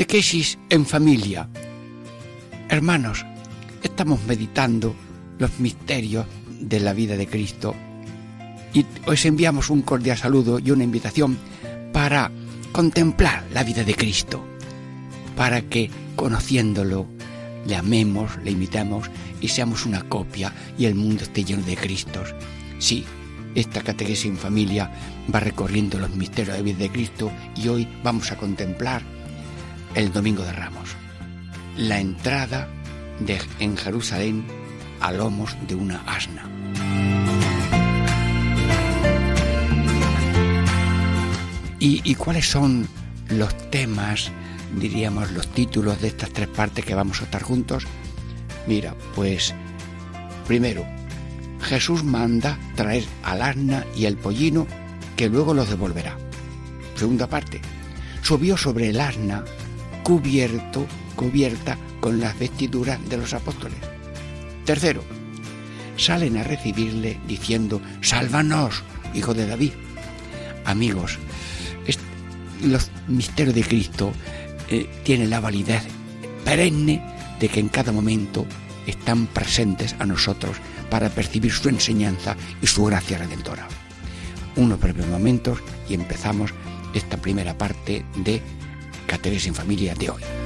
Catequesis en familia. Hermanos, estamos meditando los misterios de la vida de Cristo y os enviamos un cordial saludo y una invitación para contemplar la vida de Cristo, para que conociéndolo le amemos, le imitemos y seamos una copia y el mundo esté lleno de Cristos. Sí, esta catequesis en familia va recorriendo los misterios de la vida de Cristo y hoy vamos a contemplar el Domingo de Ramos. La entrada en Jerusalén a lomos de una asna. ¿Y, ¿Y cuáles son los temas, diríamos, los títulos de estas tres partes que vamos a estar juntos? Mira, pues primero, Jesús manda traer al asna y el pollino que luego los devolverá. Segunda parte, subió sobre el asna cubierto, cubierta con las vestiduras de los apóstoles. Tercero, salen a recibirle diciendo, sálvanos, hijo de David. Amigos, los misterios de Cristo eh, tienen la validez perenne de que en cada momento están presentes a nosotros para percibir su enseñanza y su gracia redentora. Unos breves momentos y empezamos esta primera parte de Cateres en Familia de hoy.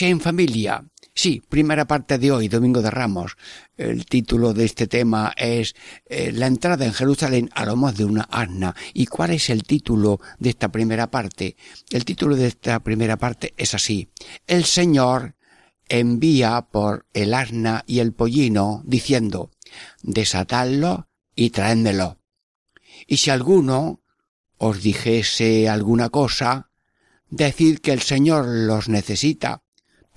En familia. Sí, primera parte de hoy, Domingo de Ramos. El título de este tema es eh, La entrada en Jerusalén a lomos de una asna. ¿Y cuál es el título de esta primera parte? El título de esta primera parte es así. El Señor envía por el asna y el pollino diciendo, desatadlo y traédmelo. Y si alguno os dijese alguna cosa, decir que el Señor los necesita,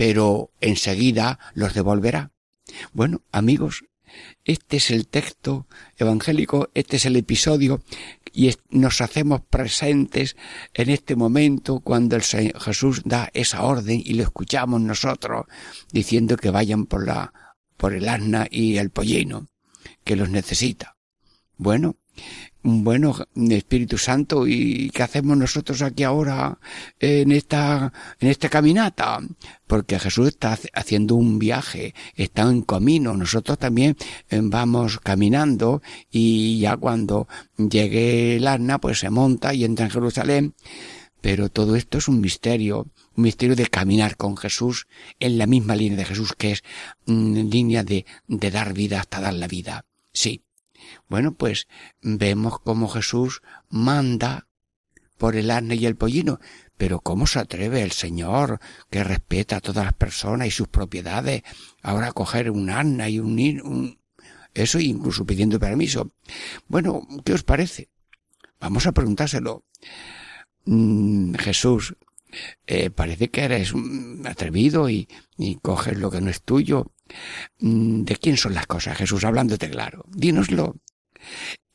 pero enseguida los devolverá. Bueno, amigos, este es el texto evangélico, este es el episodio y nos hacemos presentes en este momento cuando el Señor Jesús da esa orden y lo escuchamos nosotros diciendo que vayan por la por el asna y el pollino que los necesita. Bueno, bueno, Espíritu Santo, ¿y qué hacemos nosotros aquí ahora en esta, en esta caminata? Porque Jesús está haciendo un viaje, está en camino, nosotros también eh, vamos caminando y ya cuando llegue el asna, pues se monta y entra en Jerusalén. Pero todo esto es un misterio, un misterio de caminar con Jesús en la misma línea de Jesús, que es mm, línea de, de dar vida hasta dar la vida. Sí, bueno, pues vemos cómo Jesús manda por el asna y el pollino. Pero ¿cómo se atreve el Señor, que respeta a todas las personas y sus propiedades, ahora a coger un asna y un, un... eso incluso pidiendo permiso? Bueno, ¿qué os parece? Vamos a preguntárselo. Mm, Jesús, eh, parece que eres atrevido y, y coges lo que no es tuyo. Mm, ¿De quién son las cosas, Jesús? Hablándote claro. Dínoslo.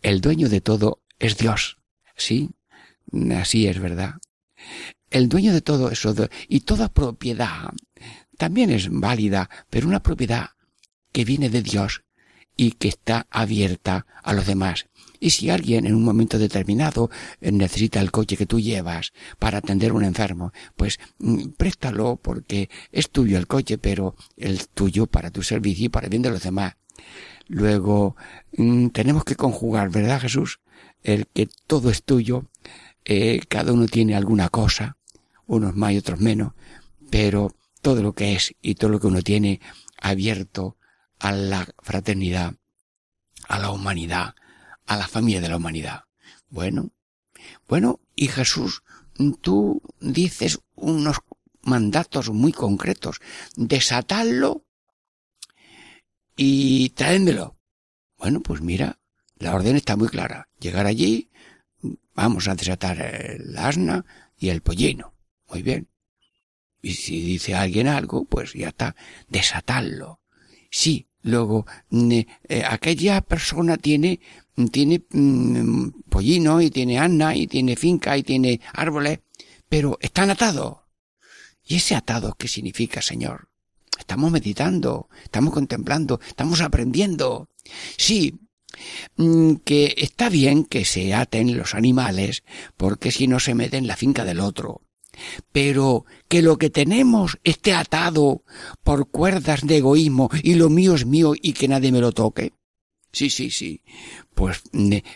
El dueño de todo es Dios. Sí, así es verdad. El dueño de todo eso y toda propiedad también es válida, pero una propiedad que viene de Dios y que está abierta a los demás. Y si alguien en un momento determinado eh, necesita el coche que tú llevas para atender a un enfermo, pues mm, préstalo porque es tuyo el coche, pero el tuyo para tu servicio y para el bien de los demás. Luego, mm, tenemos que conjugar, ¿verdad Jesús? El que todo es tuyo, eh, cada uno tiene alguna cosa, unos más y otros menos, pero todo lo que es y todo lo que uno tiene abierto a la fraternidad, a la humanidad, a la familia de la humanidad. Bueno, bueno, y Jesús, tú dices unos mandatos muy concretos, desatadlo y traédmelo. Bueno, pues mira, la orden está muy clara. Llegar allí, vamos a desatar el asna y el pollino. Muy bien. Y si dice alguien algo, pues ya está, desatarlo. Sí, luego, eh, aquella persona tiene tiene mm, pollino y tiene asna y tiene finca y tiene árboles, pero están atados. ¿Y ese atado qué significa, Señor? Estamos meditando, estamos contemplando, estamos aprendiendo. Sí, mm, que está bien que se aten los animales, porque si no se meten en la finca del otro. Pero que lo que tenemos esté atado por cuerdas de egoísmo y lo mío es mío y que nadie me lo toque. Sí, sí, sí. Pues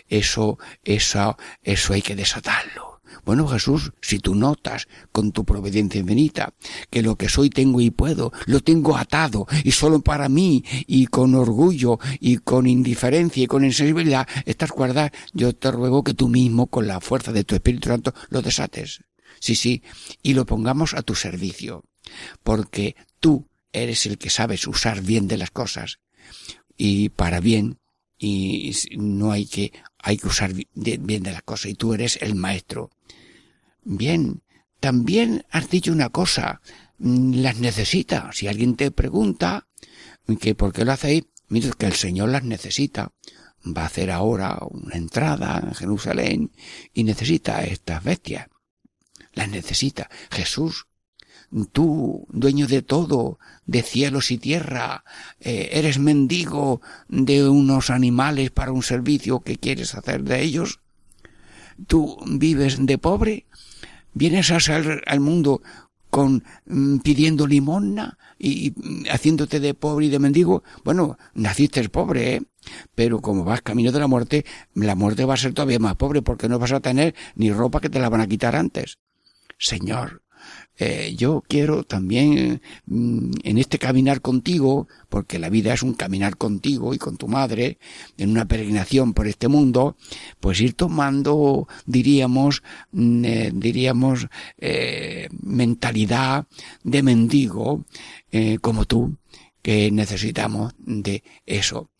eso, eso, eso hay que desatarlo. Bueno, Jesús, si tú notas con tu providencia infinita que lo que soy tengo y puedo, lo tengo atado y solo para mí y con orgullo y con indiferencia y con insensibilidad estas cuerdas, yo te ruego que tú mismo con la fuerza de tu Espíritu Santo lo desates. Sí, sí, y lo pongamos a tu servicio, porque tú eres el que sabes usar bien de las cosas y para bien y no hay que, hay que usar bien de las cosas y tú eres el maestro. Bien, también has dicho una cosa, mm, las necesita. Si alguien te pregunta que por qué lo hacéis, mira que el Señor las necesita. Va a hacer ahora una entrada en Jerusalén y necesita estas bestias. Las necesita. Jesús tú, dueño de todo, de cielos y tierra, eh, eres mendigo de unos animales para un servicio que quieres hacer de ellos, tú vives de pobre, vienes a salir al mundo con mm, pidiendo limosna y, y, haciéndote de pobre y de mendigo, bueno, naciste pobre, ¿eh? Pero como vas camino de la muerte, la muerte va a ser todavía más pobre porque no vas a tener ni ropa que te la van a quitar antes. Señor, eh, yo quiero también mm, en este caminar contigo, porque la vida es un caminar contigo y con tu madre, en una peregrinación por este mundo, pues ir tomando, diríamos, mm, eh, diríamos, eh, mentalidad de mendigo, como tú, que necesitamos de eso.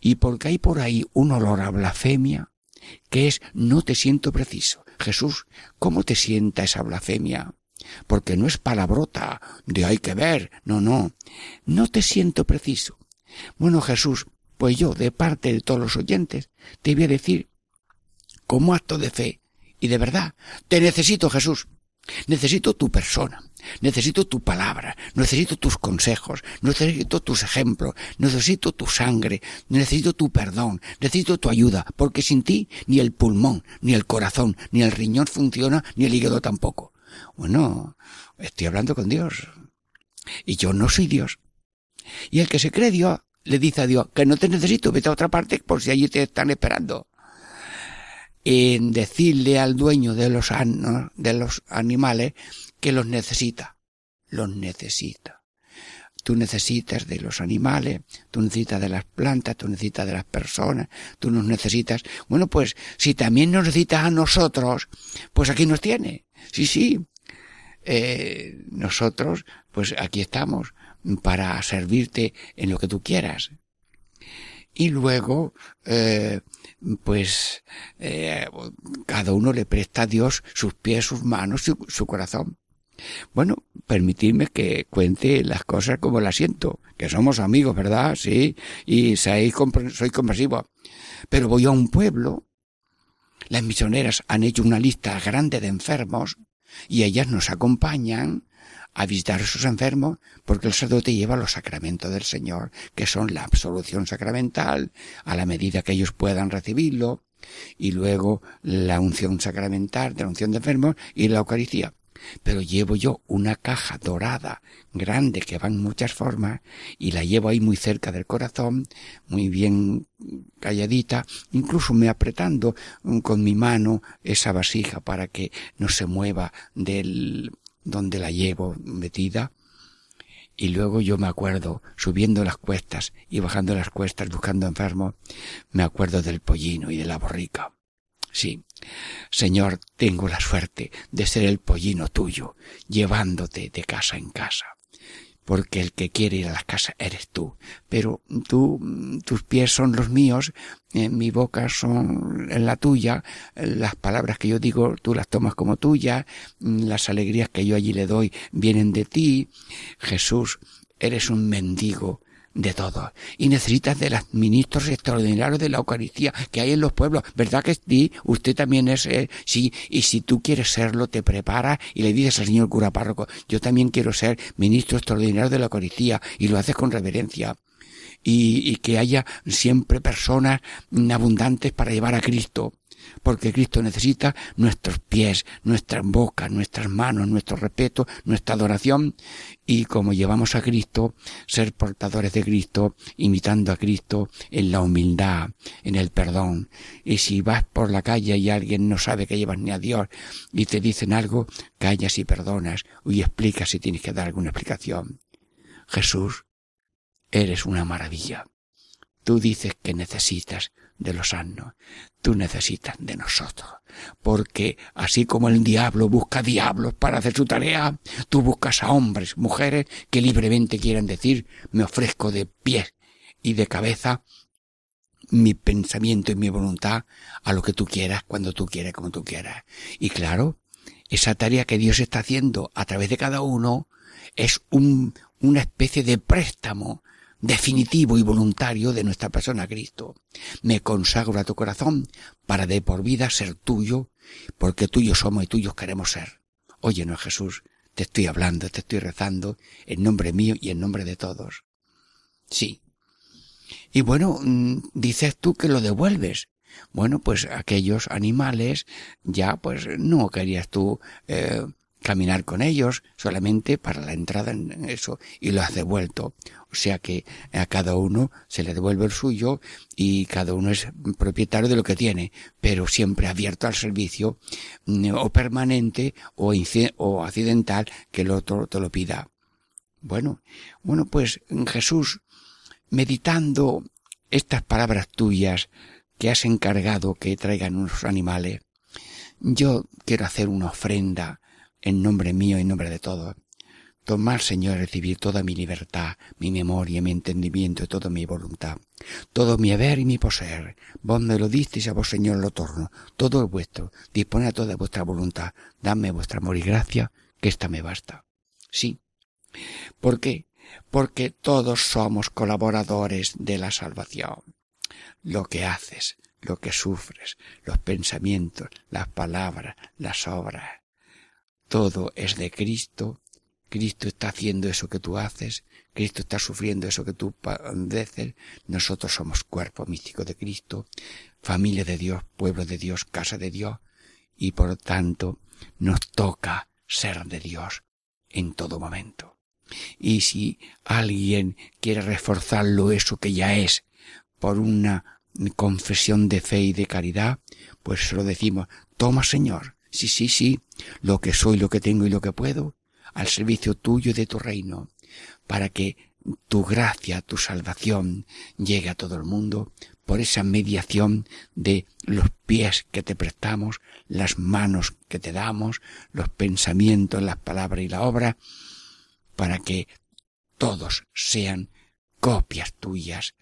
Y porque hay por ahí un olor a blasfemia, que es no te siento preciso. Jesús, ¿cómo te sienta esa blasfemia? Porque no es palabrota de hay que ver, no, no, no te siento preciso. Bueno, Jesús, pues yo, de parte de todos los oyentes, te voy a decir, como acto de fe y de verdad, te necesito, Jesús. Necesito tu persona, necesito tu palabra, necesito tus consejos, necesito tus ejemplos, necesito tu sangre, necesito tu perdón, necesito tu ayuda, porque sin ti ni el pulmón, ni el corazón, ni el riñón funciona, ni el hígado tampoco. Bueno, estoy hablando con Dios. Y yo no soy Dios. Y el que se cree Dios le dice a Dios que no te necesito, vete a otra parte por si allí te están esperando. En decirle al dueño de los, de los animales que los necesita. Los necesita. Tú necesitas de los animales, tú necesitas de las plantas, tú necesitas de las personas, tú nos necesitas. Bueno, pues si también nos necesitas a nosotros, pues aquí nos tiene. Sí, sí. Eh, nosotros, pues aquí estamos para servirte en lo que tú quieras. Y luego, eh, pues, eh, cada uno le presta a Dios sus pies, sus manos, su, su corazón. Bueno, permitidme que cuente las cosas como las siento, que somos amigos, ¿verdad? Sí, y soy comprensivo. Pero voy a un pueblo Las misioneras han hecho una lista grande de enfermos y ellas nos acompañan a visitar a esos enfermos porque el sacerdote lleva los sacramentos del Señor, que son la absolución sacramental, a la medida que ellos puedan recibirlo, y luego la unción sacramental de la unción de enfermos y la Eucaristía. Pero llevo yo una caja dorada, grande, que va en muchas formas, y la llevo ahí muy cerca del corazón, muy bien calladita, incluso me apretando con mi mano esa vasija para que no se mueva del donde la llevo metida, y luego yo me acuerdo, subiendo las cuestas y bajando las cuestas buscando enfermos, me acuerdo del pollino y de la borrica. Sí, Señor, tengo la suerte de ser el pollino tuyo, llevándote de casa en casa porque el que quiere ir a la casa eres tú. Pero tú, tus pies son los míos, eh, mi boca son la tuya, las palabras que yo digo tú las tomas como tuyas, las alegrías que yo allí le doy vienen de ti. Jesús, eres un mendigo de todo. Y necesitas de los ministros extraordinarios de la Eucaristía que hay en los pueblos. ¿Verdad que sí? Usted también es, eh, sí, y si tú quieres serlo, te prepara y le dices al señor cura párroco, yo también quiero ser ministro extraordinario de la Eucaristía, y lo haces con reverencia. Y, y que haya siempre personas abundantes para llevar a Cristo porque Cristo necesita nuestros pies, nuestras bocas, nuestras manos, nuestro respeto, nuestra adoración, y como llevamos a Cristo, ser portadores de Cristo, imitando a Cristo en la humildad, en el perdón. Y si vas por la calle y alguien no sabe que llevas ni a Dios y te dicen algo, callas y perdonas y explicas si tienes que dar alguna explicación. Jesús, eres una maravilla. Tú dices que necesitas de los sanos. Tú necesitas de nosotros. Porque así como el diablo busca diablos para hacer su tarea, tú buscas a hombres, mujeres que libremente quieran decir, me ofrezco de pies y de cabeza mi pensamiento y mi voluntad a lo que tú quieras, cuando tú quieras, como tú quieras. Y claro, esa tarea que Dios está haciendo a través de cada uno es un, una especie de préstamo definitivo y voluntario de nuestra persona Cristo. Me consagro a tu corazón para de por vida ser tuyo, porque tuyos somos y tuyos queremos ser. Óyenos Jesús, te estoy hablando, te estoy rezando, en nombre mío y en nombre de todos. Sí. Y bueno, mm, dices tú que lo devuelves. Bueno, pues aquellos animales ya pues no querías tú eh, caminar con ellos solamente para la entrada en eso y lo has devuelto. O sea que a cada uno se le devuelve el suyo y cada uno es propietario de lo que tiene, pero siempre abierto al servicio mm, o permanente o, o accidental que el otro te lo pida. Bueno, bueno, pues Jesús, meditando estas palabras tuyas que has encargado que traigan unos animales, yo quiero hacer una ofrenda en nombre mío y en nombre de todos. Tomar, Señor, recibir toda mi libertad, mi memoria, mi entendimiento y toda mi voluntad. Todo mi haber y mi poseer. Vos me lo disteis a vos, Señor, lo torno. Todo es vuestro. Dispone a toda vuestra voluntad. Dame vuestra amor y gracia, que ésta me basta. Sí. ¿Por qué? Porque todos somos colaboradores de la salvación. Lo que haces, lo que sufres, los pensamientos, las palabras, las obras, todo es de Cristo, Cristo está haciendo eso que tú haces, Cristo está sufriendo eso que tú padeces, nosotros somos cuerpo místico de Cristo, familia de Dios, pueblo de Dios, casa de Dios, y por tanto nos toca ser de Dios en todo momento. Y si alguien quiere reforzarlo eso que ya es por una confesión de fe y de caridad, pues se lo decimos, toma Señor, Sí, sí, sí, lo que soy, lo que tengo y lo que puedo, al servicio tuyo y de tu reino, para que tu gracia, tu salvación llegue a todo el mundo por esa mediación de los pies que te prestamos, las manos que te damos, los pensamientos, las palabras y la obra, para que todos sean copias tuyas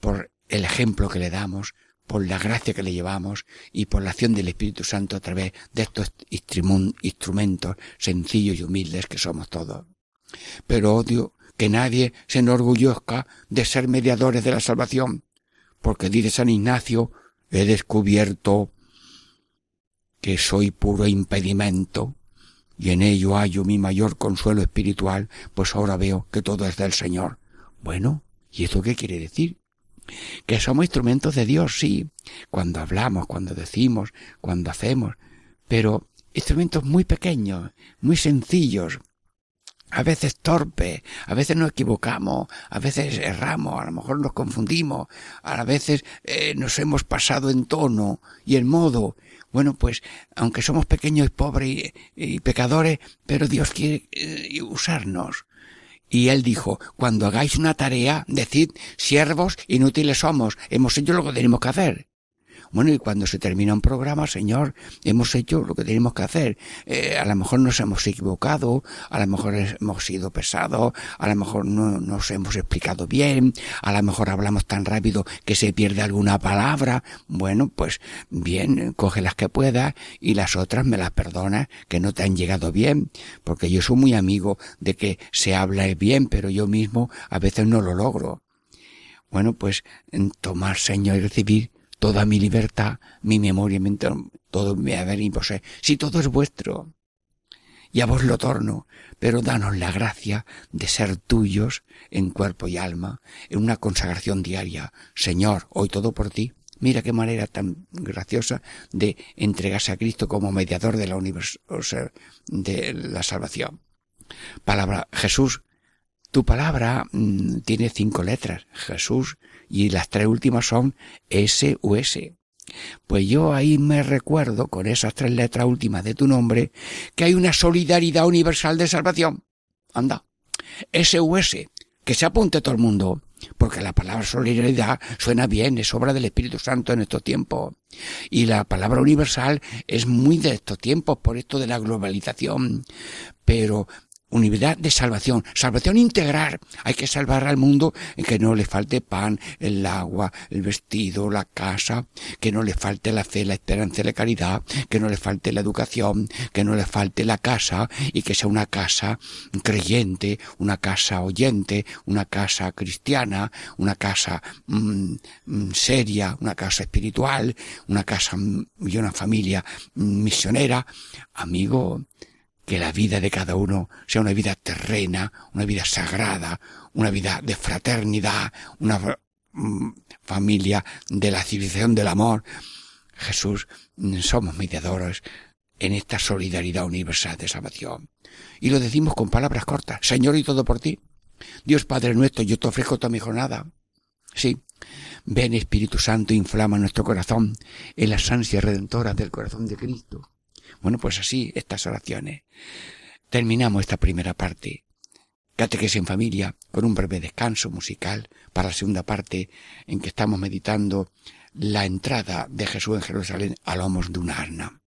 por el ejemplo que le damos, por la gracia que le llevamos y por la acción del Espíritu Santo a través de estos instrumentos sencillos y humildes que somos todos. Pero odio que nadie se enorgullezca de ser mediadores de la salvación, porque dice San Ignacio, he descubierto que soy puro impedimento, y en ello hallo mi mayor consuelo espiritual, pues ahora veo que todo es del Señor. Bueno, ¿y eso qué quiere decir? Que somos instrumentos de Dios, sí, cuando hablamos, cuando decimos, cuando hacemos, pero instrumentos muy pequeños, muy sencillos, a veces torpe, a veces nos equivocamos, a veces erramos, a lo mejor nos confundimos, a veces eh, nos hemos pasado en tono y en modo. Bueno, pues aunque somos pequeños y pobres y, pecadores, pero Dios quiere eh, usarnos. Y él dijo, cuando hagáis una tarea, decid, siervos inútiles somos, hemos hecho lo que tenemos que hacer. Bueno, y cuando se termina un programa, Señor, hemos hecho lo que tenemos que hacer. Eh, a lo mejor nos hemos equivocado, a lo mejor hemos sido pesados, a lo mejor no nos hemos explicado bien, a lo mejor hablamos tan rápido que se pierde alguna palabra. Bueno, pues bien, coge las que puedas y las otras me las perdonas que no te han llegado bien, porque yo soy muy amigo de que se habla bien, pero yo mismo a veces no lo logro. Bueno, pues tomar, Señor, y recibir toda mi libertad, mi memoria, todo mi haber y poseer. Si todo es vuestro, y a vos lo torno, pero danos la gracia de ser tuyos en cuerpo y alma, en una consagración diaria. Señor, hoy todo por ti. Mira qué manera tan graciosa de entregarse a Cristo como mediador de la universo, de la salvación. Palabra Jesús, tu palabra mm, tiene cinco letras. Jesús y las tres últimas son S u S. Pues yo ahí me recuerdo con esas tres letras últimas de tu nombre que hay una solidaridad universal de salvación. Anda. S u S. Que se apunte todo el mundo. Porque la palabra solidaridad suena bien, es obra del Espíritu Santo en estos tiempos. Y la palabra universal es muy de estos tiempos, por esto de la globalización. Pero unidad de salvación, salvación integral. Hay que salvar al mundo en que no le falte pan, el agua, el vestido, la casa, que no le falte la fe, la esperanza y la caridad, que no le falte la educación, que no le falte la casa y que sea una casa creyente, una casa oyente, una casa cristiana, una casa mm, mm, seria, una casa espiritual, una casa y una familia misionera. Amigo, que la vida de cada uno sea una vida terrena, una vida sagrada, una vida de fraternidad, una mm, familia de la civilización del amor. Jesús, somos mediadores en esta solidaridad universal de salvación. Y lo decimos con palabras cortas. Señor, y todo por ti. Dios Padre nuestro, yo te ofrezco toda mi jornada. Sí. Ven Espíritu Santo, inflama nuestro corazón en las ansias redentoras del corazón de Cristo bueno, pues así, estas oraciones. Terminamos esta primera parte. Catequesis en familia, con un breve descanso musical para la segunda parte en que estamos meditando la entrada de Jesús en Jerusalén a lomos de una arna.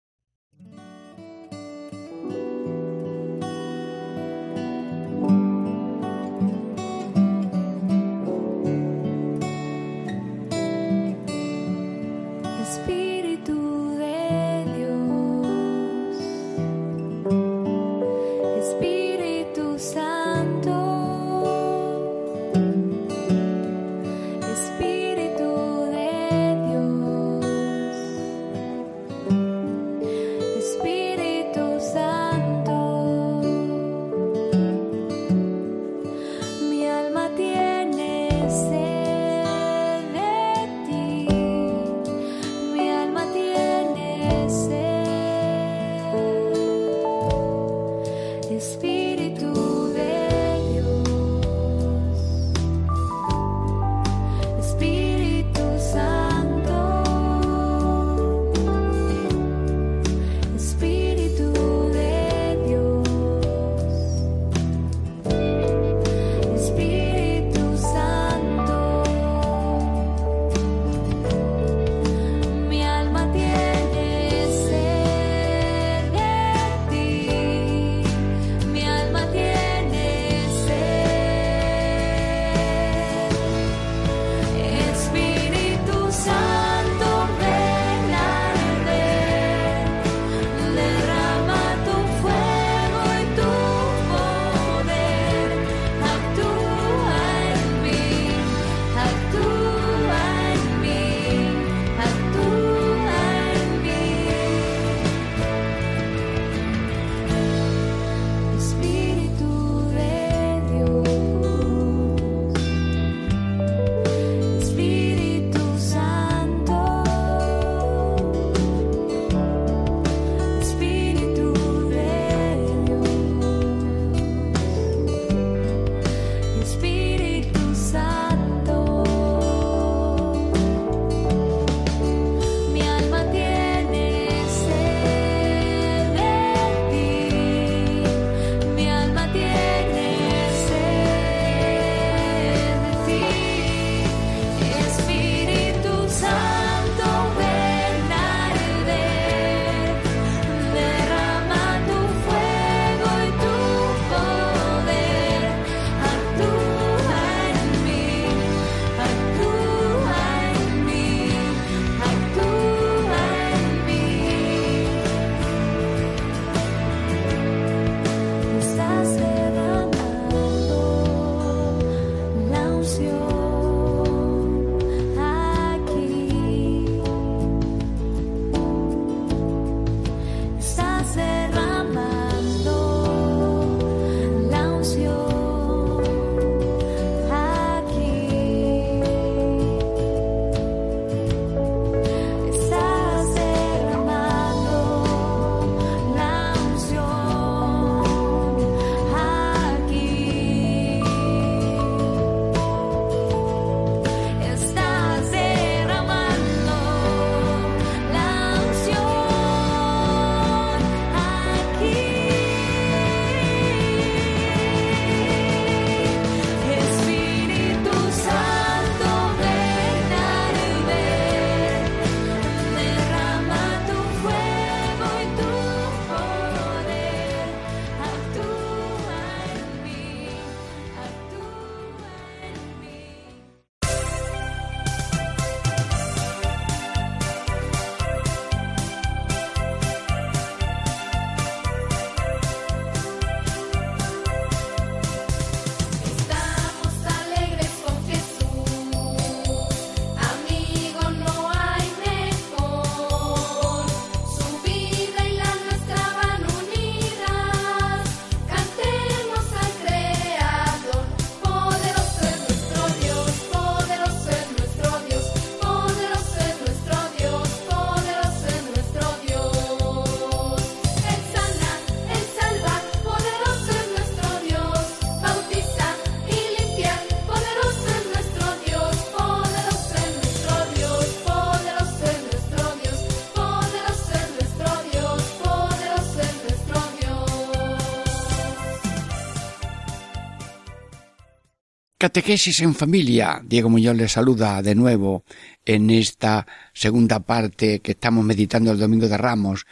Catequesis en familia. Diego Muñoz les saluda de nuevo en esta segunda parte que estamos meditando el Domingo de Ramos,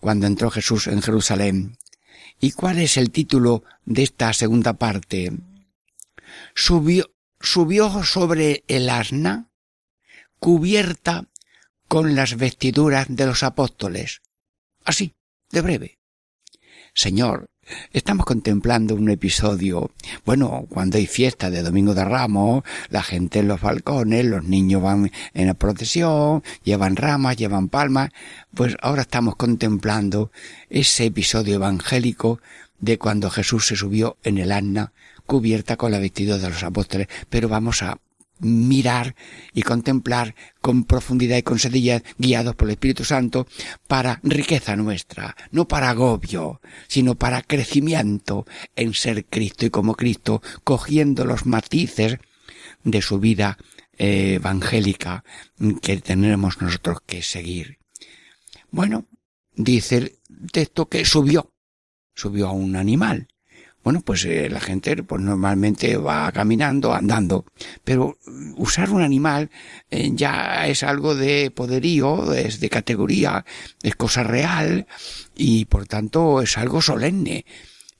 cuando entró Jesús en Jerusalén. ¿Y cuál es el título de esta segunda parte? Subió, subió sobre el asna, cubierta con las vestiduras de los apóstoles. Así, de breve. Señor, Estamos contemplando un episodio, bueno, cuando hay fiesta de Domingo de Ramos, la gente en los balcones, los niños van en la procesión, llevan ramas, llevan palmas, pues ahora estamos contemplando ese episodio evangélico de cuando Jesús se subió en el asna cubierta con la vestidura de los apóstoles, pero vamos a mirar y contemplar con profundidad y con sencillez, guiados por el Espíritu Santo, para riqueza nuestra, no para agobio, sino para crecimiento en ser Cristo y como Cristo, cogiendo los matices de su vida eh, evangélica que tenemos nosotros que seguir. Bueno, dice el texto que subió, subió a un animal, bueno, pues eh, la gente pues normalmente va caminando, andando, pero usar un animal eh, ya es algo de poderío, es de categoría, es cosa real y por tanto es algo solemne.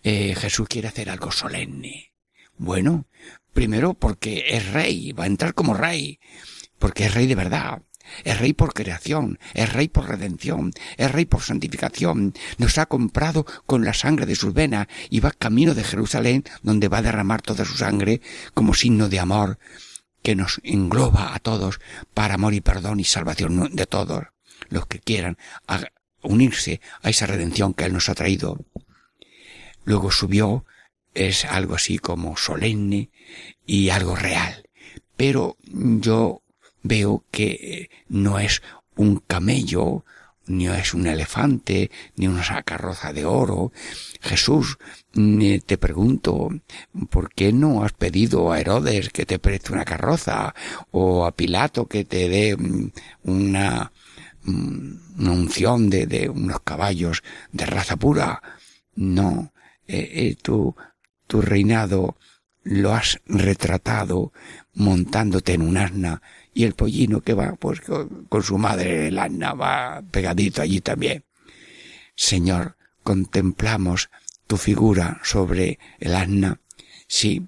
Eh, Jesús quiere hacer algo solemne. Bueno, primero porque es rey, va a entrar como rey, porque es rey de verdad. Es rey por creación, es rey por redención, es rey por santificación. Nos ha comprado con la sangre de sus venas y va camino de Jerusalén donde va a derramar toda su sangre como signo de amor que nos engloba a todos para amor y perdón y salvación de todos los que quieran unirse a esa redención que Él nos ha traído. Luego subió, es algo así como solemne y algo real. Pero yo veo que no es un camello, ni es un elefante, ni una carroza de oro. Jesús, te pregunto, ¿por qué no has pedido a Herodes que te preste una carroza? O a Pilato que te dé mm, una, mm, una unción de, de, unos caballos de raza pura? No, eh, eh, tu, tu reinado lo has retratado montándote en un asna y el pollino que va pues con, su madre el asna va pegadito allí también. Señor, contemplamos tu figura sobre el asna, sí,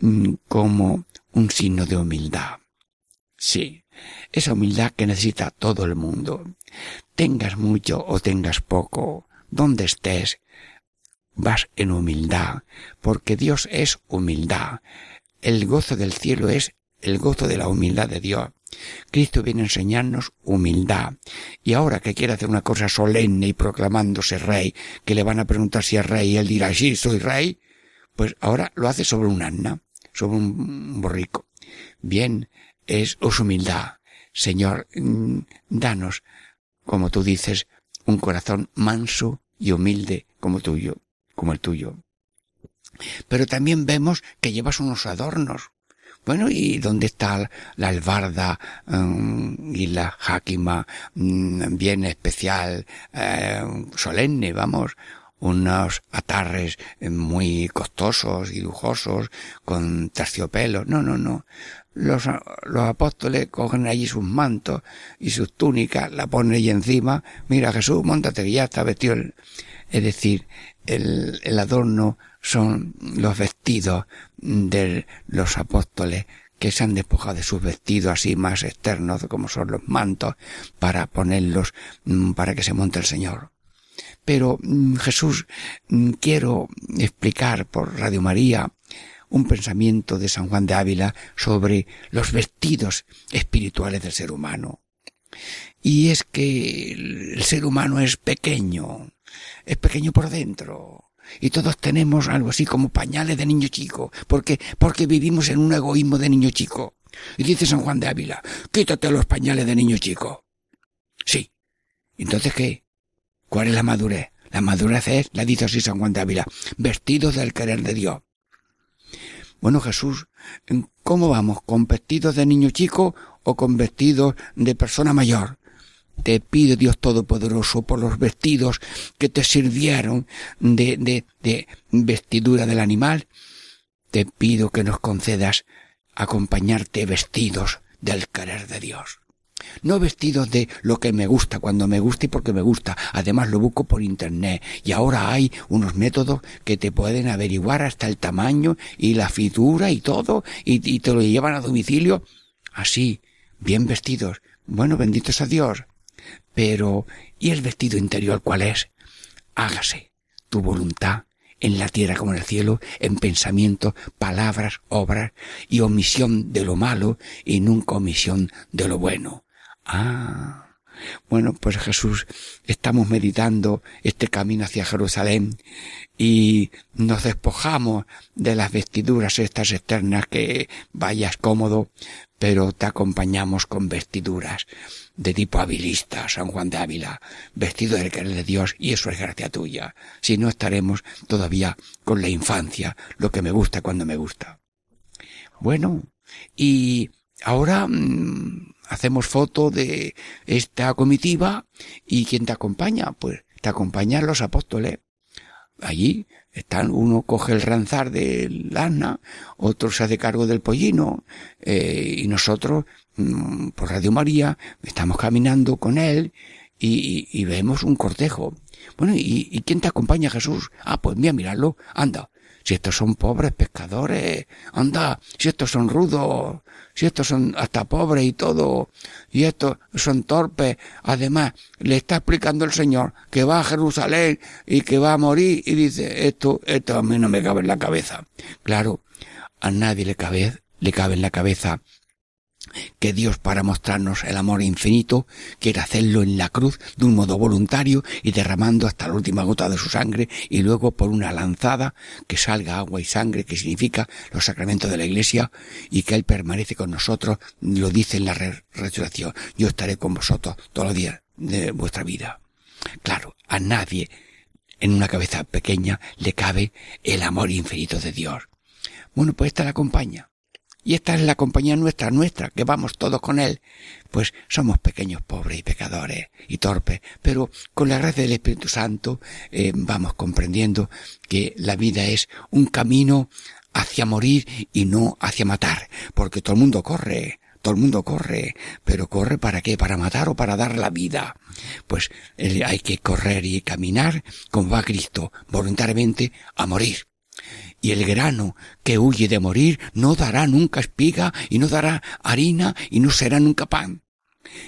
mm, como un signo de humildad. Sí, esa humildad que necesita todo el mundo. Tengas mucho o tengas poco, donde estés, vas en humildad, porque Dios es humildad. El gozo del cielo es el gozo de la humildad de Dios. Cristo viene a enseñarnos humildad. Y ahora que quiere hacer una cosa solemne y proclamándose rey, que le van a preguntar si es rey y él dirá, sí, soy rey, pues ahora lo hace sobre un asna, sobre un borrico. Bien, es su humildad. Señor, mm, danos, como tú dices, un corazón manso y humilde como tuyo, como el tuyo. Pero también vemos que llevas unos adornos, bueno, ¿y dónde está la albarda mm, y la jáquima mm, bien especial, eh, solemne, vamos? unos atarres muy costosos y lujosos con terciopelo. No, no, no. Los, los apóstoles cogen allí sus mantos y sus túnicas, la ponen allí encima. Mira, Jesús, montate que ya está vestido. Es decir, el, el adorno son los vestidos de los apóstoles que se han despojado de sus vestidos así más externos como son los mantos para ponerlos mm, para que se monte el Señor. Pero mm, Jesús, mm, quiero explicar por Radio María un pensamiento de San Juan de Ávila sobre los vestidos espirituales del ser humano. Y es que el ser humano es pequeño, es pequeño por dentro, y todos tenemos algo así como pañales de niño chico, porque, porque vivimos en un egoísmo de niño chico. Y dice San Juan de Ávila, quítate los pañales de niño chico. Sí. Entonces, ¿qué? ¿Cuál es la madurez? La madurez es, la dice así San Juan de Ávila, vestidos del querer de Dios. Bueno, Jesús, ¿cómo vamos? ¿Con vestidos de niño chico o con vestidos de persona mayor? Te pido Dios Todopoderoso por los vestidos que te sirvieron de, de, de vestidura del animal, te pido que nos concedas acompañarte vestidos del querer de Dios. No vestidos de lo que me gusta cuando me gusta y porque me gusta. Además lo busco por internet. Y ahora hay unos métodos que te pueden averiguar hasta el tamaño y la figura y todo y, y te lo llevan a domicilio así, bien vestidos. Bueno, benditos a Dios. Pero, ¿y el vestido interior cuál es? Hágase tu voluntad en la tierra como en el cielo, en pensamiento, palabras, obras, y omisión de lo malo y nunca omisión de lo bueno. Ah. Bueno, pues Jesús, estamos meditando este camino hacia Jerusalén y nos despojamos de las vestiduras estas externas que vayas cómodo, pero te acompañamos con vestiduras de tipo habilista, San Juan de Ávila, vestido del querer de Dios, y eso es gracia tuya. Si no estaremos todavía con la infancia, lo que me gusta cuando me gusta. Bueno, y ahora mm, hacemos foto de esta comitiva y ¿quién te acompaña? Pues te acompañan los apóstoles. Allí están, uno coge el ranzar del asna, otro se hace cargo del pollino, eh, y nosotros Mm, por Radio María, estamos caminando con él y, vemos un cortejo. Bueno, ¿y, quién te acompaña, Jesús? Ah, pues mira, míralo, anda. Si estos son pobres pescadores, anda, si estos son rudos, si estos son hasta pobres y todo, y estos son torpes. Además, le está explicando el Señor que va a Jerusalén y que va a morir y dice, esto, esto a mí no me cabe en la cabeza. Claro, a nadie le cabe, le cabe en la cabeza que Dios para mostrarnos el amor infinito quiere hacerlo en la cruz de un modo voluntario y derramando hasta la última gota de su sangre y luego por una lanzada que salga agua y sangre que significa los sacramentos de la iglesia y que Él permanece con nosotros, lo dice en la resurrección, yo estaré con vosotros todos los días de vuestra vida. Claro, a nadie en una cabeza pequeña le cabe el amor infinito de Dios. Bueno, pues esta la acompaña. Y esta es la compañía nuestra, nuestra, que vamos todos con Él. Pues somos pequeños, pobres y pecadores y torpes, pero con la gracia del Espíritu Santo eh, vamos comprendiendo que la vida es un camino hacia morir y no hacia matar, porque todo el mundo corre, todo el mundo corre, pero corre para qué, para matar o para dar la vida. Pues eh, hay que correr y caminar como va Cristo, voluntariamente a morir y el grano que huye de morir no dará nunca espiga y no dará harina y no será nunca pan.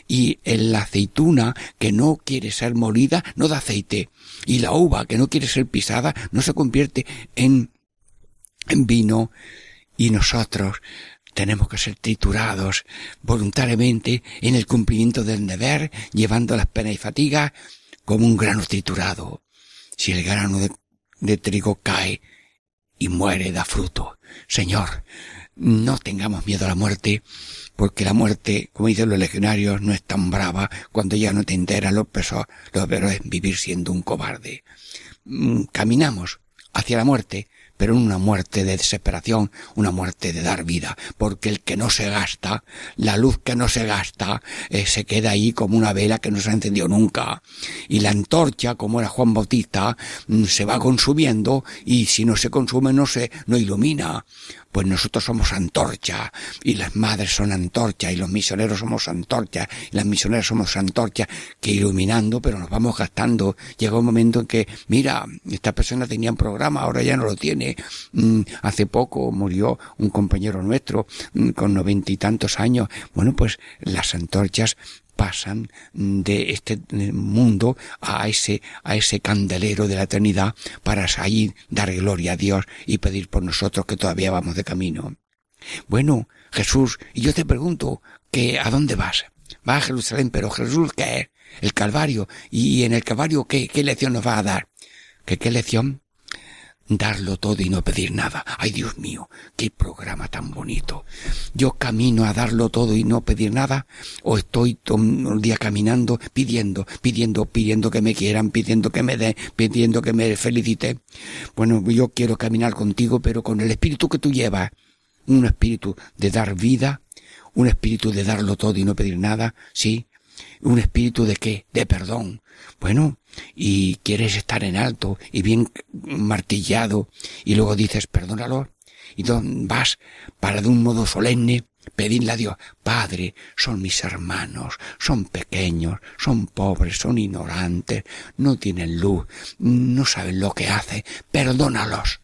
Y la aceituna que no quiere ser molida no da aceite. Y la uva que no quiere ser pisada no se convierte en, en vino. Y nosotros tenemos que ser triturados voluntariamente en el cumplimiento del deber, llevando las penas y fatigas como un grano triturado. Si el grano de trigo cae y muere, da fruto. Señor, no tengamos miedo a la muerte, porque la muerte, como dicen los legionarios, no es tan brava cuando ya no te entera lo peor, lo peor vivir siendo un cobarde. Mm, caminamos hacia la muerte, pero una muerte de desesperación, una muerte de dar vida, porque el que no se gasta, la luz que no se gasta, eh, se queda ahí como una vela que no se ha encendido nunca. Y la antorcha, como era Juan Bautista, mm, se va consumiendo y si no se consume no se, no ilumina pues nosotros somos antorcha, y las madres son antorcha, y los misioneros somos antorcha, y las misioneras somos antorcha, que iluminando, pero nos vamos gastando. Llega un momento en que, mira, esta persona tenía un programa, ahora ya no lo tiene. Mm, hace poco murió un compañero nuestro, mm, con noventa y tantos años. Bueno, pues las antorchas pasan de este mundo a ese, a ese candelero de la eternidad para salir, dar gloria a Dios y pedir por nosotros que todavía vamos de camino. Bueno, Jesús, y yo te pregunto, que ¿a dónde vas? Va a Jerusalén, pero Jesús, ¿qué es? El Calvario. ¿Y en el Calvario qué, qué lección nos va a dar? ¿Qué, qué lección? Darlo todo y no pedir nada. Ay, Dios mío, qué programa tan bonito. Yo camino a darlo todo y no pedir nada, o estoy todo el día caminando pidiendo, pidiendo, pidiendo que me quieran, pidiendo que me den, pidiendo que me feliciten. Bueno, yo quiero caminar contigo, pero con el espíritu que tú llevas, un espíritu de dar vida, un espíritu de darlo todo y no pedir nada, sí, un espíritu de qué? De perdón. Bueno, y quieres estar en alto y bien martillado y luego dices perdónalo y vas para de un modo solemne pedirle a Dios, Padre, son mis hermanos, son pequeños, son pobres, son ignorantes, no tienen luz, no saben lo que hacen, perdónalos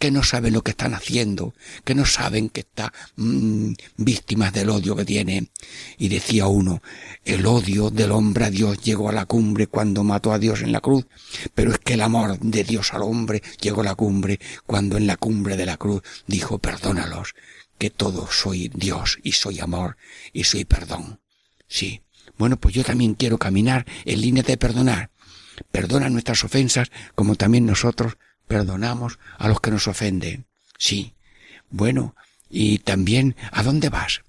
que no saben lo que están haciendo, que no saben que están mm, víctimas del odio que tienen. Y decía uno, el odio del hombre a Dios llegó a la cumbre cuando mató a Dios en la cruz, pero es que el amor de Dios al hombre llegó a la cumbre cuando en la cumbre de la cruz dijo, perdónalos, que todo soy Dios y soy amor y soy perdón. Sí. Bueno, pues yo también quiero caminar en línea de perdonar. Perdona nuestras ofensas como también nosotros perdonamos a los que nos ofenden. Sí. Bueno, y también, ¿a dónde vas?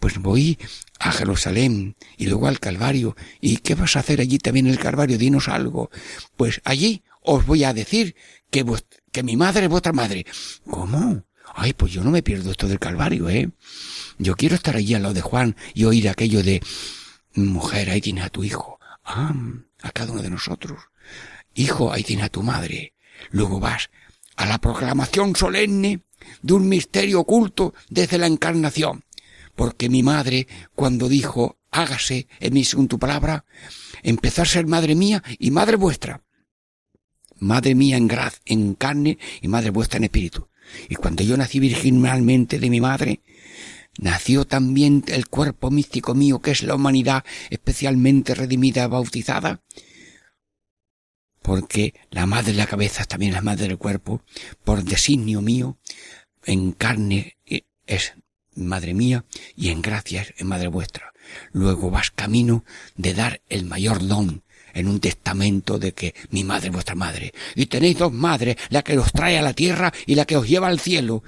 Pues voy a Jerusalén y luego al Calvario. ¿Y qué vas a hacer allí también en el Calvario? Dinos algo. Pues allí os voy a decir que, que mi madre es vuestra madre. ¿Cómo? Ay, pues yo no me pierdo esto del Calvario, ¿eh? Yo quiero estar allí al lado de Juan y oír aquello de mujer, ahí tienes a tu hijo. Ah, a cada uno de nosotros. Hijo, ahí tienes a tu madre. Luego vas a la proclamación solemne de un misterio oculto desde la encarnación. Porque mi madre, cuando dijo, hágase en mí según tu palabra, empezó a ser madre mía y madre vuestra. Madre mía en graz, en carne y madre vuestra en espíritu. Y cuando yo nací virginalmente de mi madre, nació también el cuerpo místico mío que es la humanidad especialmente redimida, bautizada, porque la madre de la cabeza también es la madre del cuerpo, por designio mío, en carne es madre mía y en gracia es madre vuestra. Luego vas camino de dar el mayor don en un testamento de que mi madre es vuestra madre. Y tenéis dos madres, la que os trae a la tierra y la que os lleva al cielo.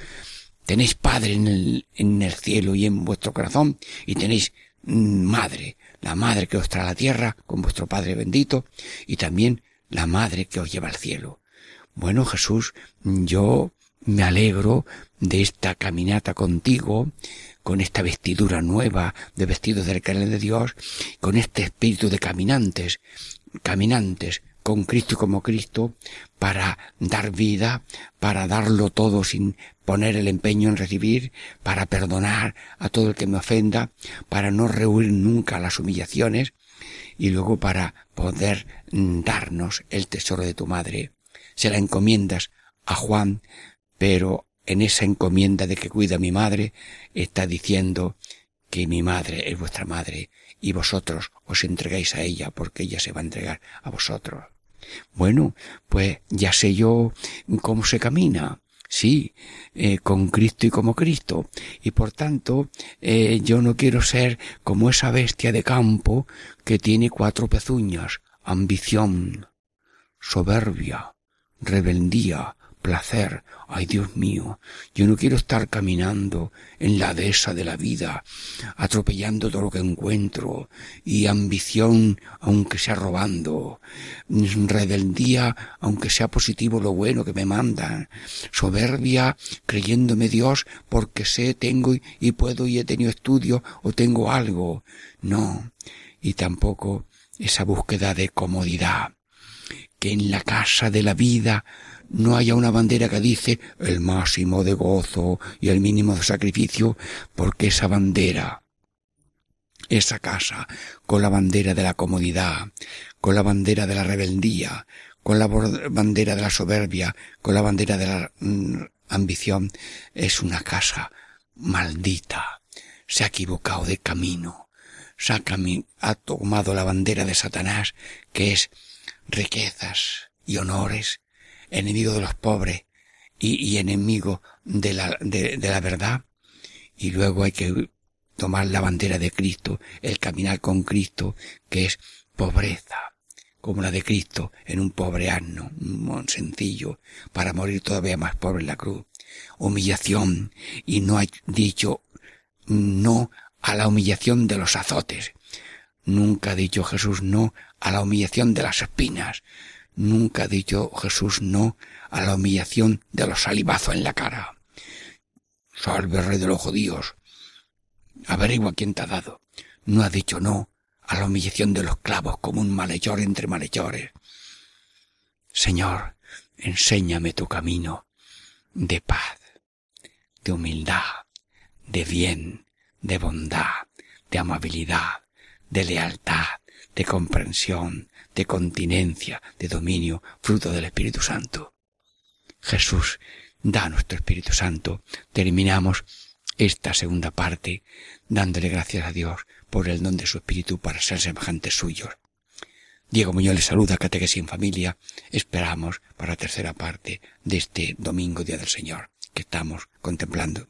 Tenéis padre en el, en el cielo y en vuestro corazón y tenéis mm, madre, la madre que os trae a la tierra con vuestro Padre bendito y también la madre que os lleva al cielo. Bueno, Jesús, yo me alegro de esta caminata contigo, con esta vestidura nueva de vestidos del carne de Dios, con este espíritu de caminantes, caminantes con Cristo como Cristo, para dar vida, para darlo todo sin poner el empeño en recibir, para perdonar a todo el que me ofenda, para no rehuir nunca las humillaciones, y luego para poder mm, darnos el tesoro de tu madre. Se la encomiendas a Juan, pero en esa encomienda de que cuida mi madre está diciendo que mi madre es vuestra madre y vosotros os entregáis a ella porque ella se va a entregar a vosotros. Bueno, pues ya sé yo cómo se camina. Sí, eh, con Cristo y como Cristo. Y por tanto, eh, yo no quiero ser como esa bestia de campo que tiene cuatro pezuñas, ambición, soberbia, rebeldía, placer. Ay, Dios mío, yo no quiero estar caminando en la dehesa de la vida, atropellando todo lo que encuentro, y ambición, aunque sea robando, rebeldía, aunque sea positivo lo bueno que me mandan, soberbia, creyéndome Dios porque sé, tengo y puedo y he tenido estudio o tengo algo. No, y tampoco esa búsqueda de comodidad, que en la casa de la vida no haya una bandera que dice el máximo de gozo y el mínimo de sacrificio, porque esa bandera, esa casa, con la bandera de la comodidad, con la bandera de la rebeldía, con la bandera de la soberbia, con la bandera de la mm, ambición, es una casa maldita. Se ha equivocado de camino. Se ha, ha tomado la bandera de Satanás, que es riquezas y honores enemigo de los pobres y, enemigo de la, de, la verdad. Y luego hay que tomar la bandera de Cristo, el caminar con Cristo, que es pobreza, como la de Cristo en un pobre asno, un sencillo, para morir todavía más pobre en la cruz. Humillación, y no ha dicho no a la humillación de los azotes. Nunca ha dicho Jesús no a la humillación de las espinas. Nunca ha dicho Jesús no a la humillación de los salivazos en la cara. Salve, rey de los judíos. Averigua quién te ha dado. No ha dicho no a la humillación de los clavos como un malhechor entre malhechores. Señor, enséñame tu camino de paz, de humildad, de bien, de bondad, de amabilidad, de lealtad, de comprensión, de continencia, de dominio, fruto del Espíritu Santo. Jesús, da nuestro Espíritu Santo. Terminamos esta segunda parte dándole gracias a Dios por el don de su Espíritu para ser semejantes suyos. Diego Muñoz les saluda, Catequesis en Familia. Esperamos para la tercera parte de este domingo, Día del Señor, que estamos contemplando.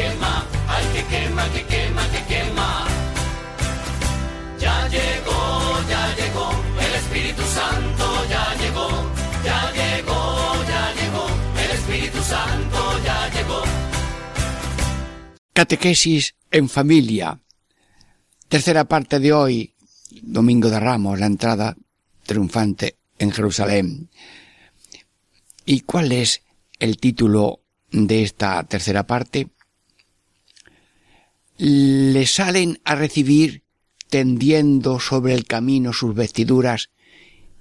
quema, que quema, ay, que quema, que quema, que quema. Ya llegó, ya llegó, el Espíritu Santo ya llegó, ya llegó, ya llegó, el Espíritu Santo ya llegó. Catequesis en familia. Tercera parte de hoy, Domingo de Ramos, la entrada triunfante en Jerusalén. ¿Y cuál es el título de esta tercera parte? Le salen a recibir tendiendo sobre el camino sus vestiduras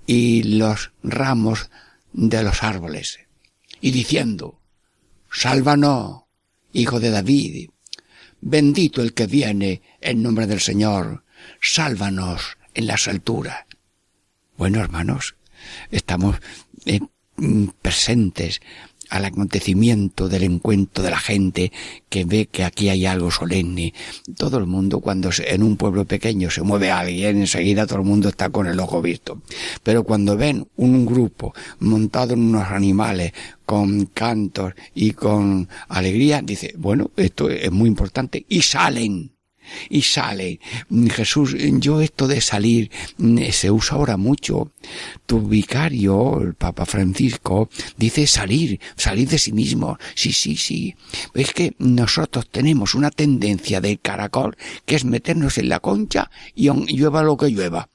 y los ramos de los árboles, y diciendo, Sálvanos, hijo de David, bendito el que viene en nombre del Señor, sálvanos en las alturas. Bueno, hermanos, estamos eh, presentes al acontecimiento del encuentro de la gente que ve que aquí hay algo solemne. Todo el mundo cuando en un pueblo pequeño se mueve alguien, enseguida todo el mundo está con el ojo visto. Pero cuando ven un grupo montado en unos animales con cantos y con alegría, dice, bueno, esto es muy importante y salen y sale. Jesús, yo esto de salir se usa ahora mucho. Tu vicario, el Papa Francisco, dice salir, salir de sí mismo. Sí, sí, sí. Es que nosotros tenemos una tendencia de caracol que es meternos en la concha y llueva lo que llueva.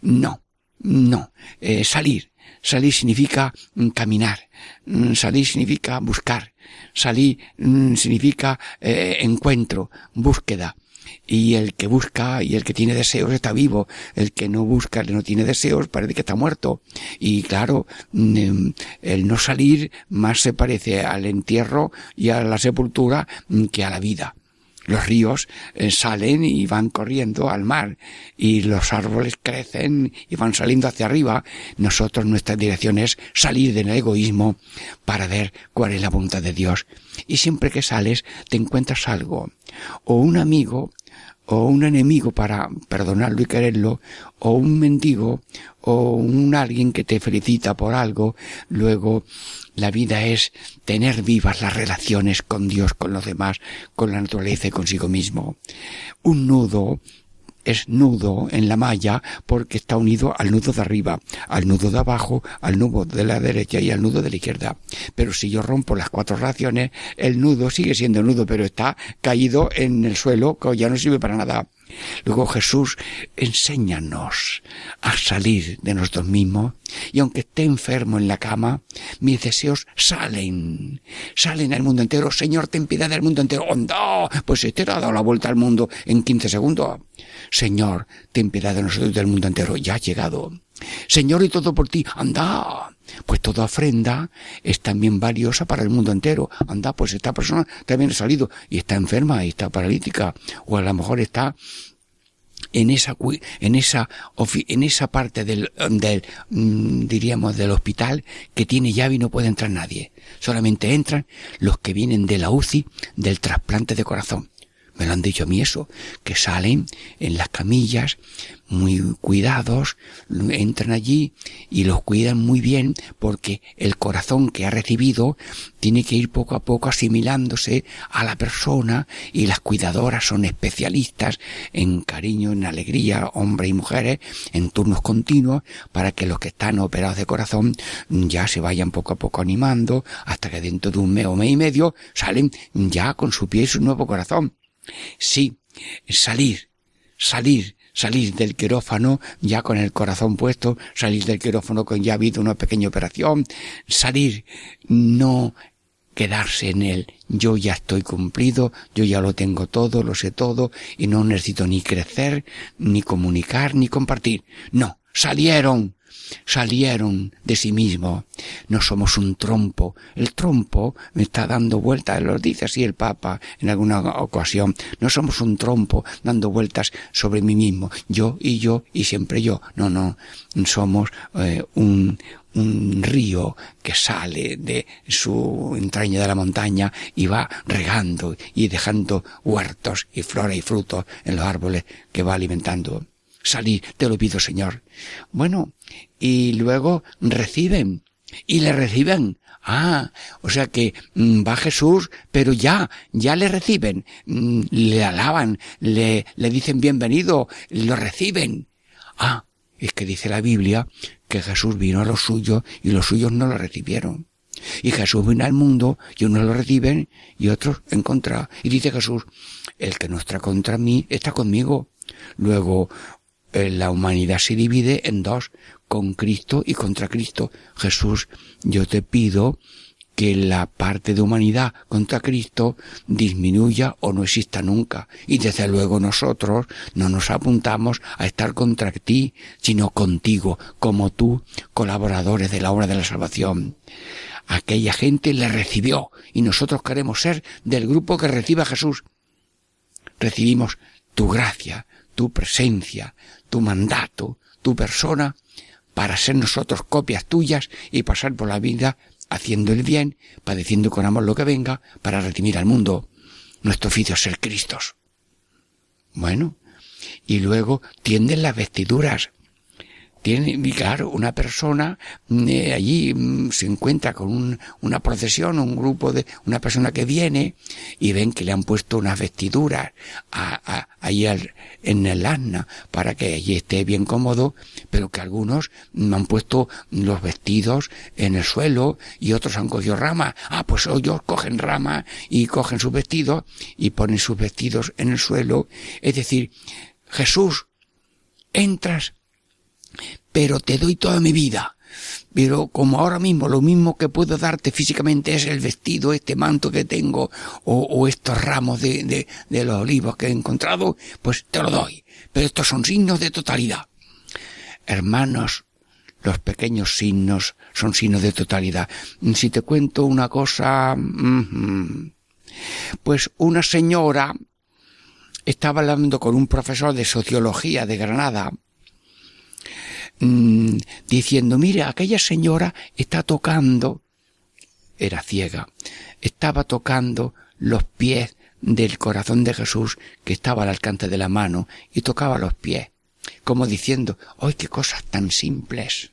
No, no. Eh, salir. Salir significa caminar. Salir significa buscar Salir significa eh, encuentro, búsqueda. Y el que busca y el que tiene deseos está vivo. El que no busca, el que no tiene deseos, parece que está muerto. Y claro, el no salir más se parece al entierro y a la sepultura que a la vida. Los ríos eh, salen y van corriendo al mar y los árboles crecen y van saliendo hacia arriba. Nosotros nuestra dirección es salir del egoísmo para ver cuál es la voluntad de Dios. Y siempre que sales te encuentras algo. O un amigo o un enemigo para perdonarlo y quererlo, o un mendigo, o un alguien que te felicita por algo, luego la vida es tener vivas las relaciones con Dios, con los demás, con la naturaleza y consigo mismo. Un nudo es nudo en la malla porque está unido al nudo de arriba, al nudo de abajo, al nudo de la derecha y al nudo de la izquierda. Pero si yo rompo las cuatro raciones, el nudo sigue siendo nudo, pero está caído en el suelo, que ya no sirve para nada. Luego Jesús, enséñanos a salir de nosotros mismos y aunque esté enfermo en la cama, mis deseos salen, salen al mundo entero. Señor, ten piedad del mundo entero. ¡Onda! Pues este ha dado la vuelta al mundo en 15 segundos. Señor, ten piedad de nosotros del mundo entero. Ya ha llegado. Señor, y todo por ti. Anda. Pues toda ofrenda es también valiosa para el mundo entero. Anda, pues esta persona también ha salido y está enferma y está paralítica. O a lo mejor está en esa, en esa, en esa parte del, del, mm, diríamos, del hospital que tiene llave y no puede entrar nadie. Solamente entran los que vienen de la UCI del trasplante de corazón. Me lo han dicho a mí eso, que salen en las camillas muy cuidados, entran allí y los cuidan muy bien porque el corazón que ha recibido tiene que ir poco a poco asimilándose a la persona y las cuidadoras son especialistas en cariño, en alegría, hombres y mujeres, en turnos continuos para que los que están operados de corazón ya se vayan poco a poco animando hasta que dentro de un mes o mes y medio salen ya con su pie y su nuevo corazón. Sí, salir, salir, salir del quirófano ya con el corazón puesto, salir del quirófano con ya habido una pequeña operación, salir, no quedarse en él. Yo ya estoy cumplido, yo ya lo tengo todo, lo sé todo, y no necesito ni crecer, ni comunicar, ni compartir. No, salieron, salieron de sí mismos. No somos un trompo. El trompo me está dando vueltas, lo dice así el Papa en alguna ocasión. No somos un trompo dando vueltas sobre mí mismo. Yo y yo y siempre yo. No, no. Somos eh, un, un río que sale de su entraña de la montaña y va regando y dejando huertos y flora y frutos en los árboles que va alimentando. Salí, te lo pido, Señor. Bueno, y luego reciben, y le reciben. Ah, o sea que mm, va Jesús, pero ya, ya le reciben, mm, le alaban, le, le dicen bienvenido, lo reciben. Ah, es que dice la Biblia que Jesús vino a los suyos y los suyos no lo recibieron. Y Jesús vino al mundo y unos lo reciben y otros en contra. Y dice Jesús, el que no está contra mí está conmigo. Luego, eh, la humanidad se divide en dos, con Cristo y contra Cristo. Jesús, yo te pido que la parte de humanidad contra Cristo disminuya o no exista nunca. Y desde luego nosotros no nos apuntamos a estar contra ti, sino contigo, como tú, colaboradores de la obra de la salvación. Aquella gente le recibió y nosotros queremos ser del grupo que reciba a Jesús. Recibimos tu gracia, tu presencia, tu mandato, tu persona, para ser nosotros copias tuyas y pasar por la vida haciendo el bien, padeciendo con amor lo que venga, para redimir al mundo. Nuestro oficio es ser Cristos. Bueno, y luego tienden las vestiduras, tiene, claro, una persona mm, eh, allí mm, se encuentra con una procesión, un grupo de, una persona que viene y ven que le han puesto unas vestiduras a, ahí en el asna para que allí esté bien cómodo, pero que algunos me han puesto los vestidos en el suelo y otros han cogido rama. Ah, pues ellos cogen rama y cogen sus vestidos y ponen sus vestidos en el suelo. Es decir, Jesús, entras pero te doy toda mi vida. Pero como ahora mismo lo mismo que puedo darte físicamente es el vestido, este manto que tengo, o, estos ramos de, los olivos que he encontrado, pues te lo doy. Pero estos son signos de totalidad. Hermanos, los pequeños signos son signos de totalidad. Si te cuento una cosa, pues una señora estaba hablando con un profesor de sociología de Granada Mm, diciendo, mire, aquella señora está tocando, era ciega, estaba tocando los pies del corazón de Jesús que estaba al alcance de la mano y tocaba los pies, como diciendo, ¡ay, qué cosas tan simples!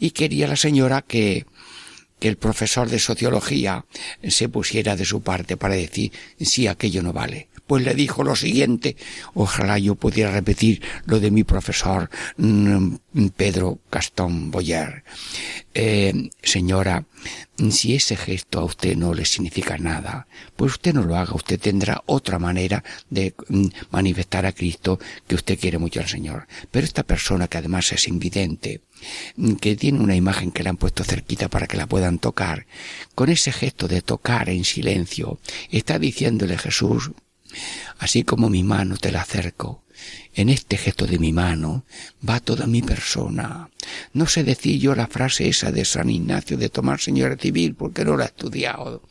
Y quería la señora que, que el profesor de sociología se pusiera de su parte para decir, si aquello no vale pues le dijo lo siguiente, ojalá yo pudiera repetir lo de mi profesor mm, Pedro Gastón Boyer. Eh, señora, si ese gesto a usted no le significa nada, pues usted no lo haga, usted tendrá otra manera de mm, manifestar a Cristo que usted quiere mucho al Señor. Pero esta persona que además es invidente, mm, que tiene una imagen que le han puesto cerquita para que la puedan tocar, con ese gesto de tocar en silencio, está diciéndole Jesús, Así como mi mano te la acerco, en este gesto de mi mano va toda mi persona. No sé decir yo la frase esa de San Ignacio de tomar señora civil porque no la he estudiado,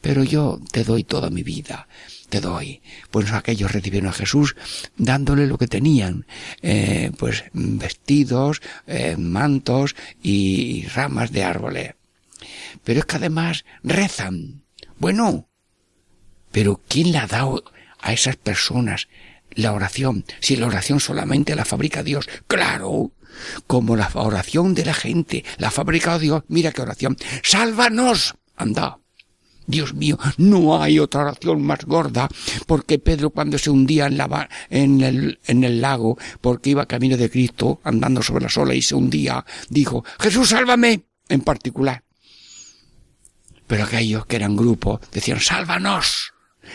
pero yo te doy toda mi vida. te doy. Pues aquellos recibieron a Jesús dándole lo que tenían, eh, pues vestidos, eh, mantos y ramas de árboles. Pero es que además rezan. Bueno, pero ¿quién le ha dado a esas personas la oración? Si la oración solamente la fabrica Dios. Claro, como la oración de la gente la fabrica Dios. Mira qué oración. Sálvanos. Anda. Dios mío, no hay otra oración más gorda, porque Pedro cuando se hundía en, la, en, el, en el lago, porque iba camino de Cristo, andando sobre la olas y se hundía, dijo, Jesús, sálvame, en particular. Pero aquellos que eran grupos decían, sálvanos,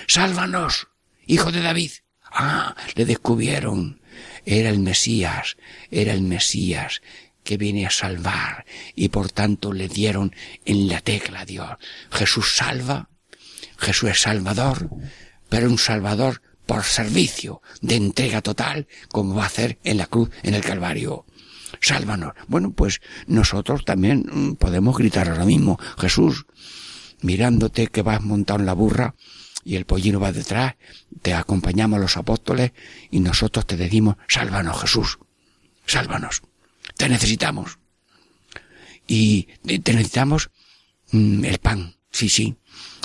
sálvanos, hijo de David. Ah, le descubrieron. Era el Mesías, era el Mesías que viene a salvar y por tanto le dieron en la tecla a Dios. Jesús salva, Jesús es salvador, pero un salvador por servicio, de entrega total, como va a hacer en la cruz, en el Calvario. Sálvanos. Bueno, pues nosotros también mm, podemos gritar ahora mismo, Jesús, mirándote que vas montado en la burra y el pollino va detrás, te acompañamos los apóstoles y nosotros te decimos, sálvanos Jesús, sálvanos. Te necesitamos. Y te necesitamos mm, el pan, sí, sí,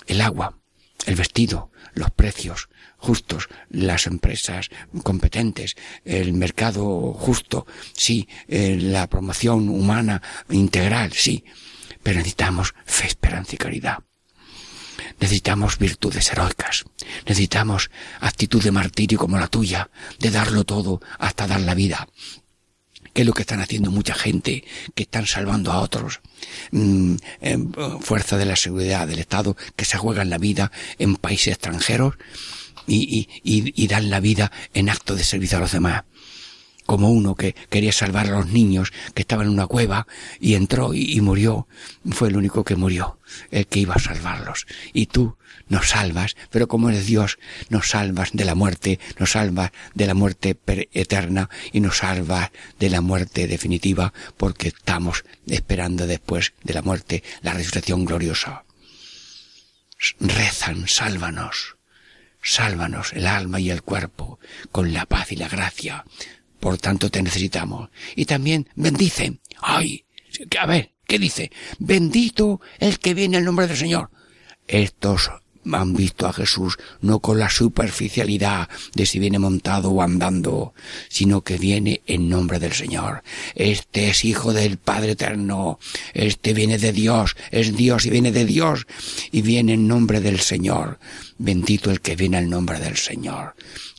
el agua, el vestido, los precios justos, las empresas competentes, el mercado justo, sí, eh, la promoción humana integral, sí, pero necesitamos fe, esperanza y caridad. Necesitamos virtudes heroicas. Necesitamos actitud de martirio como la tuya, de darlo todo hasta dar la vida. Que es lo que están haciendo mucha gente, que están salvando a otros, mm, fuerza de la seguridad del Estado, que se juegan la vida en países extranjeros y, y, y dan la vida en acto de servicio a los demás como uno que quería salvar a los niños que estaban en una cueva y entró y, murió. Fue el único que murió, el que iba a salvarlos. Y tú nos salvas, pero como eres Dios, nos salvas de la muerte, nos salvas de la muerte eterna y nos salvas de la muerte definitiva porque estamos esperando después de la muerte la resurrección gloriosa. Rezan, sálvanos. Sálvanos el alma y el cuerpo con la paz y la gracia por tanto te necesitamos. Y también bendice. Ay, a ver, ¿qué dice? Bendito el que viene en nombre del Señor. Estos han visto a Jesús no con la superficialidad de si viene montado o andando, sino que viene en nombre del Señor. Este es hijo del Padre Eterno, este viene de Dios, es Dios y viene de Dios y viene en nombre del Señor. Bendito el que viene en nombre del Señor.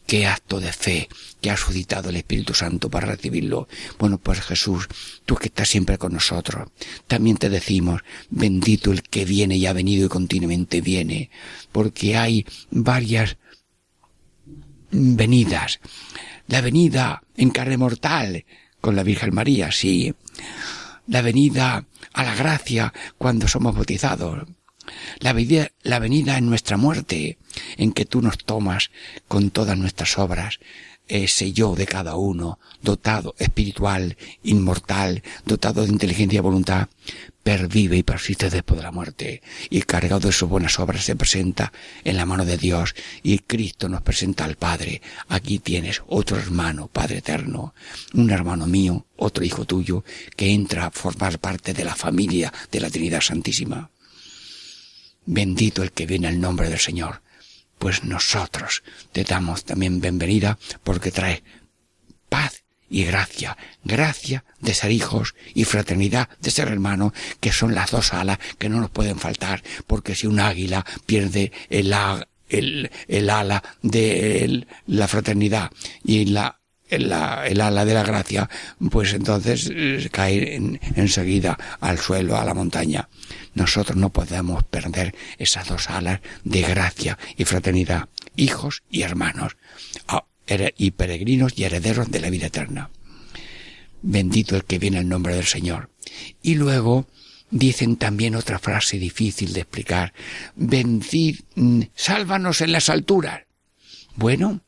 Qué acto de fe que ha suscitado el Espíritu Santo para recibirlo. Bueno, pues Jesús, tú que estás siempre con nosotros, también te decimos, bendito el que viene y ha venido y continuamente viene, porque hay varias venidas. La venida en carne mortal con la Virgen María, sí. La venida a la gracia cuando somos bautizados. La venida, la venida en nuestra muerte, en que tú nos tomas con todas nuestras obras ese yo de cada uno, dotado espiritual, inmortal, dotado de inteligencia y voluntad, pervive y persiste después de la muerte, y cargado de sus buenas obras se presenta en la mano de Dios, y Cristo nos presenta al Padre. Aquí tienes otro hermano, Padre eterno, un hermano mío, otro hijo tuyo, que entra a formar parte de la familia de la Trinidad Santísima. Bendito el que viene al nombre del Señor. Pues nosotros te damos también bienvenida porque trae paz y gracia, gracia de ser hijos y fraternidad de ser hermanos, que son las dos alas que no nos pueden faltar, porque si un águila pierde el, el, el ala de la fraternidad y la el, ala de la gracia, pues entonces eh, cae enseguida al suelo, a la montaña. Nosotros no podemos perder esas dos alas de gracia y fraternidad, hijos y hermanos, y peregrinos y herederos de la vida eterna. Bendito el que viene el nombre del Señor. Y luego dicen también otra frase difícil de explicar. Vencid, mm, sálvanos en las alturas. Bueno,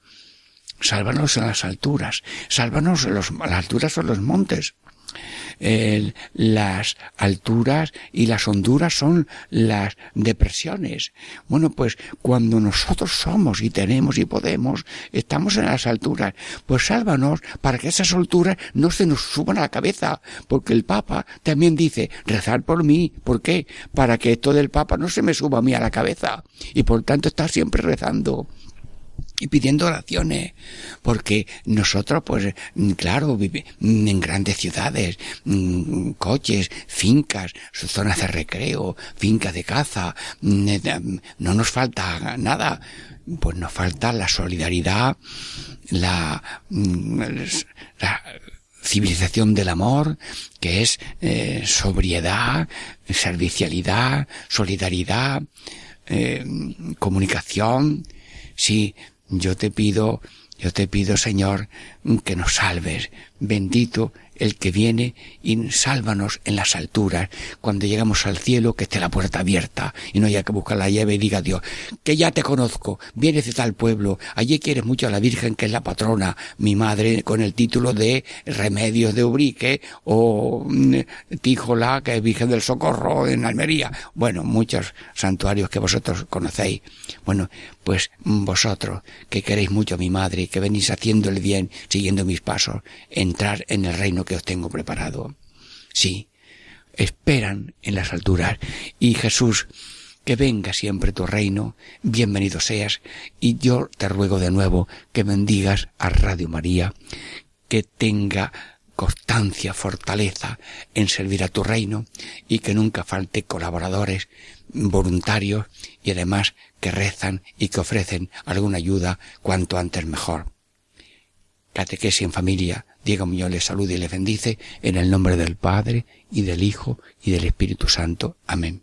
sálvanos en las alturas, sálvanos en las alturas o los montes. las alturas y las honduras son las depresiones. Bueno, pues cuando nosotros somos y tenemos y podemos, estamos en las alturas, pues sálvanos para que esas alturas no se nos suban a la cabeza, porque el Papa también dice, rezar por mí, ¿por qué? Para que esto del Papa no se me suba a mí a la cabeza, y por tanto está siempre rezando y pidiendo oraciones, porque nosotros, pues, claro, vivimos en grandes ciudades, mm, coches, fincas, zonas de recreo, fincas de caza, mm, eh, no nos falta nada, pues nos falta la solidaridad, la, mm, civilización del amor, que es eh, sobriedad, servicialidad, solidaridad, eh, comunicación, sí, yo te pido, yo te pido, Señor, que nos salves. Bendito el que viene y sálvanos en las alturas. Cuando llegamos al cielo, que esté la puerta abierta y no haya que buscar la llave y diga Dios, que ya te conozco, vienes de tal pueblo, allí quieres mucho a la Virgen que es la patrona, mi madre con el título de Remedios de Ubrique o mm, Tíjola, que es Virgen del Socorro en Almería. Bueno, muchos santuarios que vosotros conocéis. Bueno, pues vosotros, que queréis mucho a mi madre, que venís haciendo el bien, siguiendo mis pasos, entrar en el reino que os tengo preparado. Sí, esperan en las alturas. Y Jesús, que venga siempre tu reino, bienvenido seas, y yo te ruego de nuevo que bendigas a Radio María, que tenga constancia, fortaleza en servir a tu reino y que nunca falte colaboradores, voluntarios y además que rezan y que ofrecen alguna ayuda cuanto antes mejor. Catequesis en familia, Diego Muñoz les saluda y les bendice en el nombre del Padre y del Hijo y del Espíritu Santo. Amén.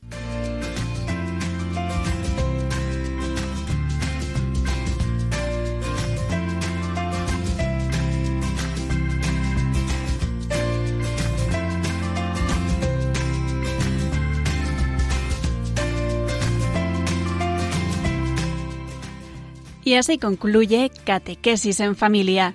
Y así concluye Catequesis en Familia